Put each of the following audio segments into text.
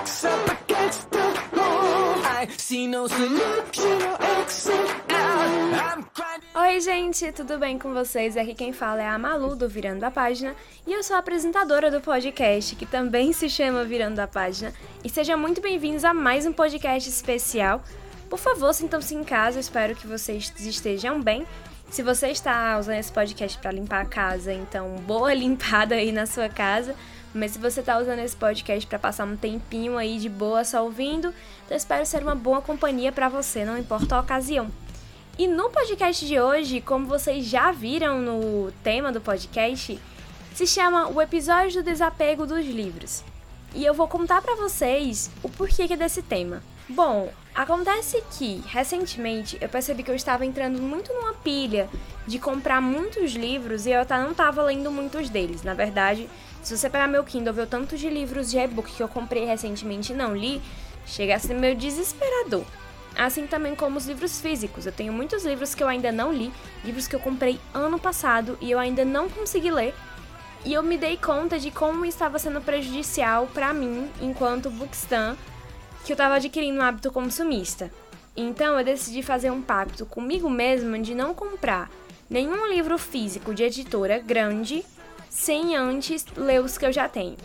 back's up against the wall. I see no solution, no exit. Oi, gente, tudo bem com vocês? Aqui quem fala é a Malu do Virando a Página e eu sou a apresentadora do podcast que também se chama Virando a Página. E sejam muito bem-vindos a mais um podcast especial. Por favor, sintam-se em casa, espero que vocês estejam bem. Se você está usando esse podcast para limpar a casa, então boa limpada aí na sua casa. Mas se você está usando esse podcast para passar um tempinho aí de boa só ouvindo, então espero ser uma boa companhia para você, não importa a ocasião. E no podcast de hoje, como vocês já viram no tema do podcast, se chama O Episódio do Desapego dos Livros. E eu vou contar para vocês o porquê é desse tema. Bom, acontece que recentemente eu percebi que eu estava entrando muito numa pilha de comprar muitos livros e eu não estava lendo muitos deles. Na verdade, se você pegar meu Kindle, ver o tanto de livros de e-book que eu comprei recentemente e não li, chega a ser meio desesperador. Assim também como os livros físicos. Eu tenho muitos livros que eu ainda não li, livros que eu comprei ano passado e eu ainda não consegui ler. E eu me dei conta de como estava sendo prejudicial para mim, enquanto bookstan, que eu estava adquirindo um hábito consumista. Então eu decidi fazer um pacto comigo mesma de não comprar nenhum livro físico de editora grande sem antes ler os que eu já tenho.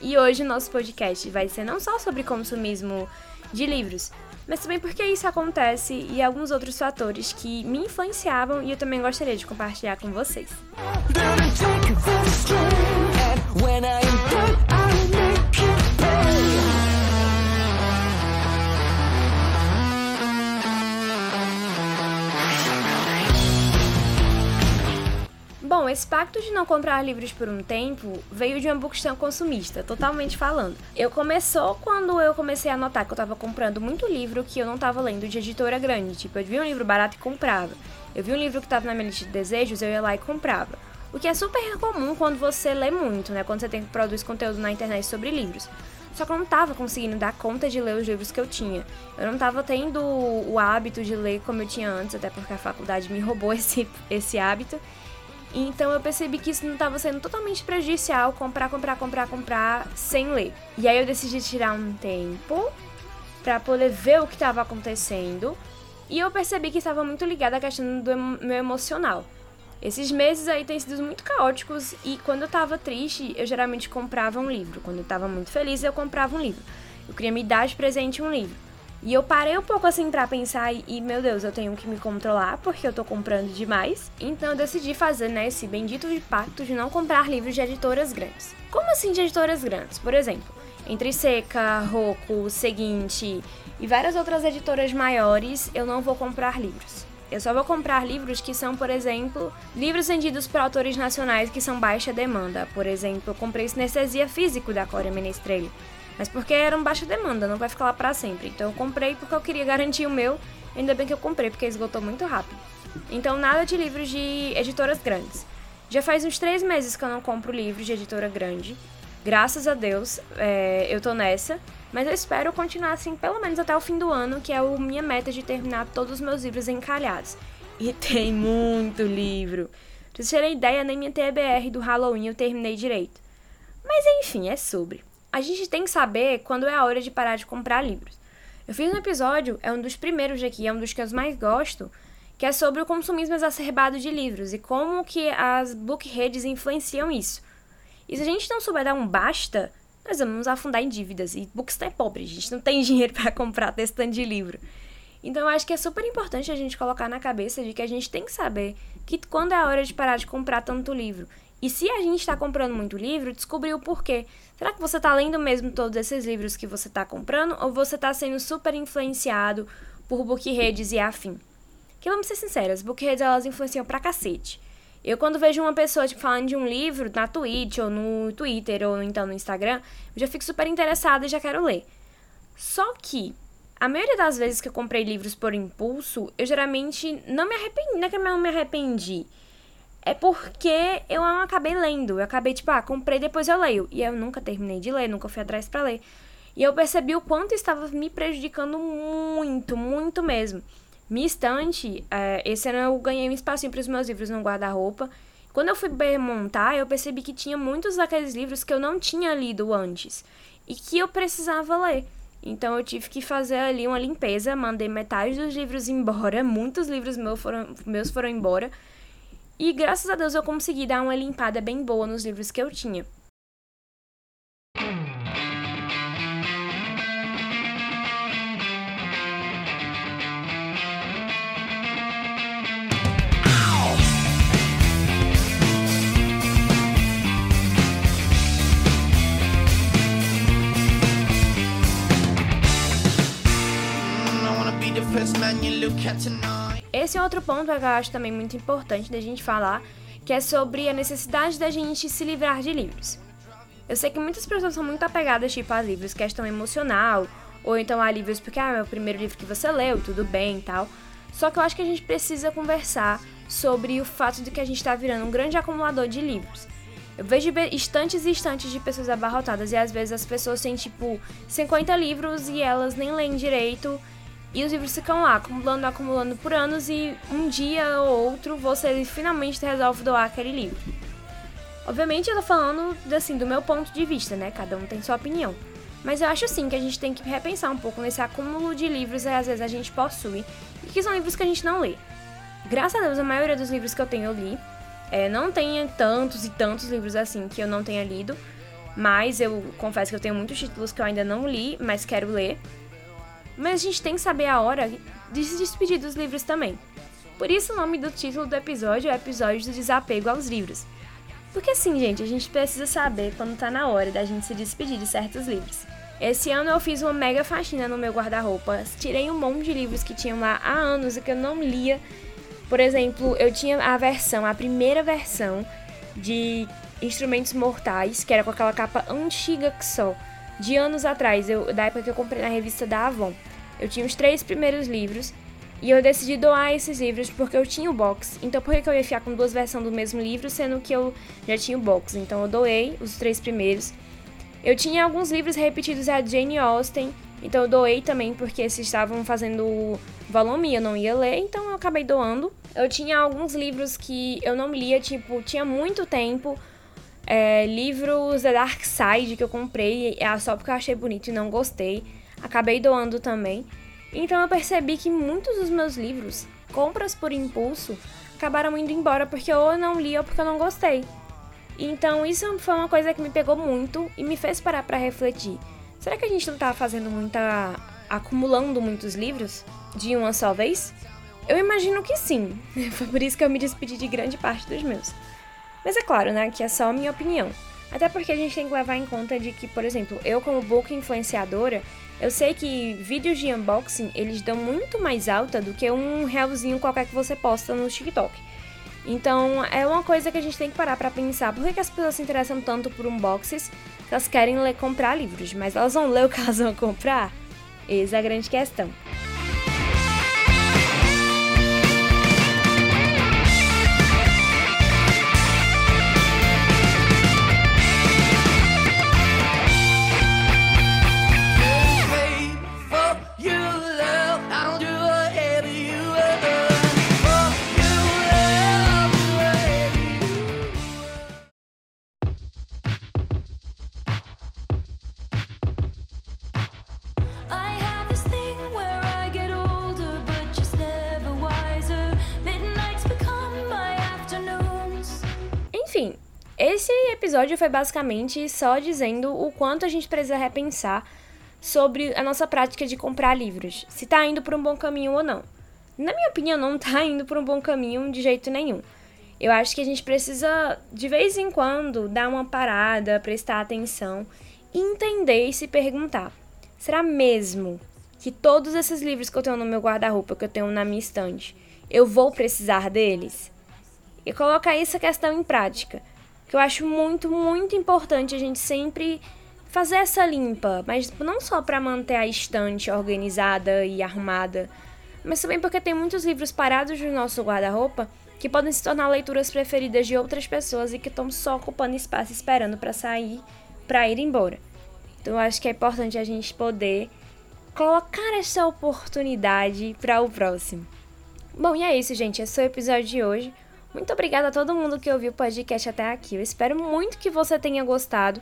E hoje o nosso podcast vai ser não só sobre consumismo de livros, mas também porque isso acontece e alguns outros fatores que me influenciavam e eu também gostaria de compartilhar com vocês. Bom, esse pacto de não comprar livros por um tempo veio de uma bookstore consumista, totalmente falando. Eu começou quando eu comecei a notar que eu tava comprando muito livro que eu não tava lendo de editora grande. Tipo, eu vi um livro barato e comprava. Eu vi um livro que tava na minha lista de desejos, eu ia lá e comprava. O que é super comum quando você lê muito, né? Quando você tem que produzir conteúdo na internet sobre livros. Só que eu não tava conseguindo dar conta de ler os livros que eu tinha. Eu não tava tendo o hábito de ler como eu tinha antes, até porque a faculdade me roubou esse, esse hábito. Então eu percebi que isso não estava sendo totalmente prejudicial comprar, comprar, comprar, comprar sem ler. E aí eu decidi tirar um tempo para poder ver o que estava acontecendo. E eu percebi que estava muito ligada à questão do meu emocional. Esses meses aí têm sido muito caóticos e quando eu tava triste, eu geralmente comprava um livro. Quando eu tava muito feliz, eu comprava um livro. Eu queria me dar de presente um livro. E eu parei um pouco assim pra pensar e, meu Deus, eu tenho que me controlar porque eu tô comprando demais. Então eu decidi fazer, né, esse bendito pacto de não comprar livros de editoras grandes. Como assim de editoras grandes? Por exemplo, Entre Seca, Seguinte e várias outras editoras maiores, eu não vou comprar livros. Eu só vou comprar livros que são, por exemplo, livros vendidos por autores nacionais que são baixa demanda. Por exemplo, eu comprei Sinestesia Físico da Cória Menestrelli. Mas porque era um baixa demanda, não vai ficar lá pra sempre. Então eu comprei porque eu queria garantir o meu. Ainda bem que eu comprei, porque esgotou muito rápido. Então nada de livros de editoras grandes. Já faz uns três meses que eu não compro livros de editora grande. Graças a Deus, é, eu tô nessa. Mas eu espero continuar assim pelo menos até o fim do ano, que é a minha meta de terminar todos os meus livros encalhados. E tem muito livro. Pra vocês terem ideia, nem minha TBR do Halloween eu terminei direito. Mas enfim, é sobre. A gente tem que saber quando é a hora de parar de comprar livros. Eu fiz um episódio, é um dos primeiros aqui, é um dos que eu mais gosto, que é sobre o consumismo exacerbado de livros e como que as book redes influenciam isso. E se a gente não souber dar um basta, nós vamos afundar em dívidas. E Bookstar é pobre, a gente não tem dinheiro para comprar testando de livro. Então eu acho que é super importante a gente colocar na cabeça de que a gente tem que saber que quando é a hora de parar de comprar tanto livro. E se a gente está comprando muito livro, descobrir o porquê. Será que você está lendo mesmo todos esses livros que você está comprando ou você está sendo super influenciado por book redes e afim? Que vamos ser sinceras, book redes elas influenciam pra cacete. Eu quando vejo uma pessoa tipo, falando de um livro na Twitch ou no Twitter ou então no Instagram, eu já fico super interessada e já quero ler. Só que a maioria das vezes que eu comprei livros por impulso, eu geralmente não me arrependi, não é que eu não me arrependi. É porque eu não acabei lendo. Eu acabei, tipo, ah, comprei, depois eu leio. E eu nunca terminei de ler, nunca fui atrás pra ler. E eu percebi o quanto estava me prejudicando muito, muito mesmo. Minha estante, é, esse ano eu ganhei um espacinho para os meus livros no guarda-roupa. Quando eu fui montar, eu percebi que tinha muitos daqueles livros que eu não tinha lido antes e que eu precisava ler. Então eu tive que fazer ali uma limpeza, mandei metade dos livros embora, muitos livros meus foram, meus foram embora. E graças a Deus eu consegui dar uma limpada bem boa nos livros que eu tinha. Esse é outro ponto que eu acho também muito importante da gente falar, que é sobre a necessidade da gente se livrar de livros. Eu sei que muitas pessoas são muito apegadas tipo a livros, questão emocional, ou então a livros porque ah, é o primeiro livro que você leu, tudo bem e tal. Só que eu acho que a gente precisa conversar sobre o fato de que a gente está virando um grande acumulador de livros. Eu vejo estantes e estantes de pessoas abarrotadas e às vezes as pessoas têm tipo 50 livros e elas nem leem direito e os livros ficam lá, acumulando, acumulando por anos, e um dia ou outro você finalmente resolve doar aquele livro. Obviamente eu tô falando assim, do meu ponto de vista, né? Cada um tem sua opinião. Mas eu acho sim que a gente tem que repensar um pouco nesse acúmulo de livros que às vezes a gente possui e que são livros que a gente não lê. Graças a Deus, a maioria dos livros que eu tenho eu li. É, não tenho tantos e tantos livros assim que eu não tenha lido, mas eu confesso que eu tenho muitos títulos que eu ainda não li, mas quero ler. Mas a gente tem que saber a hora de se despedir dos livros também. Por isso o nome do título do episódio é Episódio do Desapego aos Livros. Porque assim, gente, a gente precisa saber quando tá na hora da gente se despedir de certos livros. Esse ano eu fiz uma mega faxina no meu guarda-roupa, tirei um monte de livros que tinham lá há anos e que eu não lia. Por exemplo, eu tinha a versão, a primeira versão de Instrumentos Mortais, que era com aquela capa antiga que só, de anos atrás, eu, da época que eu comprei na revista da Avon. Eu tinha os três primeiros livros e eu decidi doar esses livros porque eu tinha o box. Então por que eu ia ficar com duas versões do mesmo livro, sendo que eu já tinha o box? Então eu doei os três primeiros. Eu tinha alguns livros repetidos a Jane Austen, então eu doei também porque esses estavam fazendo volume e eu não ia ler, então eu acabei doando. Eu tinha alguns livros que eu não lia, tipo, tinha muito tempo. É, livros da Dark Side que eu comprei é só porque eu achei bonito e não gostei acabei doando também. Então eu percebi que muitos dos meus livros, compras por impulso, acabaram indo embora porque ou eu não li ou porque eu não gostei. Então isso foi uma coisa que me pegou muito e me fez parar para refletir. Será que a gente não tá fazendo muita acumulando muitos livros de uma só vez? Eu imagino que sim. Foi por isso que eu me despedi de grande parte dos meus. Mas é claro, né, que é só a minha opinião. Até porque a gente tem que levar em conta de que, por exemplo, eu como book influenciadora, eu sei que vídeos de unboxing, eles dão muito mais alta do que um realzinho qualquer que você posta no TikTok. Então, é uma coisa que a gente tem que parar para pensar. Por que, que, as pessoas se interessam tanto por unboxings? Elas querem ler, comprar livros, mas elas vão ler o que elas vão comprar? Essa é a grande questão. Episódio foi basicamente só dizendo o quanto a gente precisa repensar sobre a nossa prática de comprar livros, se tá indo por um bom caminho ou não. Na minha opinião, não tá indo por um bom caminho de jeito nenhum. Eu acho que a gente precisa, de vez em quando, dar uma parada, prestar atenção, entender e se perguntar: será mesmo que todos esses livros que eu tenho no meu guarda-roupa, que eu tenho na minha estante, eu vou precisar deles? E colocar essa questão em prática que eu acho muito, muito importante a gente sempre fazer essa limpa, mas não só para manter a estante organizada e arrumada, mas também porque tem muitos livros parados no nosso guarda-roupa que podem se tornar leituras preferidas de outras pessoas e que estão só ocupando espaço esperando para sair, para ir embora. Então eu acho que é importante a gente poder colocar essa oportunidade para o próximo. Bom, e é isso, gente. Esse é o episódio de hoje. Muito obrigada a todo mundo que ouviu o podcast até aqui. Eu espero muito que você tenha gostado.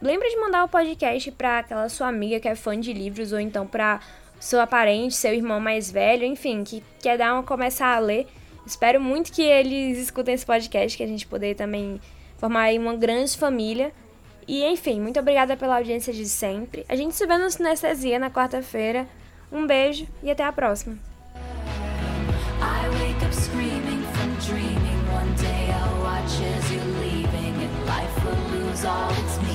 Lembra de mandar o podcast para aquela sua amiga que é fã de livros ou então para seu parente, seu irmão mais velho, enfim, que quer dar uma começar a ler. Espero muito que eles escutem esse podcast, que a gente poder também formar aí uma grande família. E enfim, muito obrigada pela audiência de sempre. A gente se vê no Sinestesia na quarta-feira. Um beijo e até a próxima. All its meaning.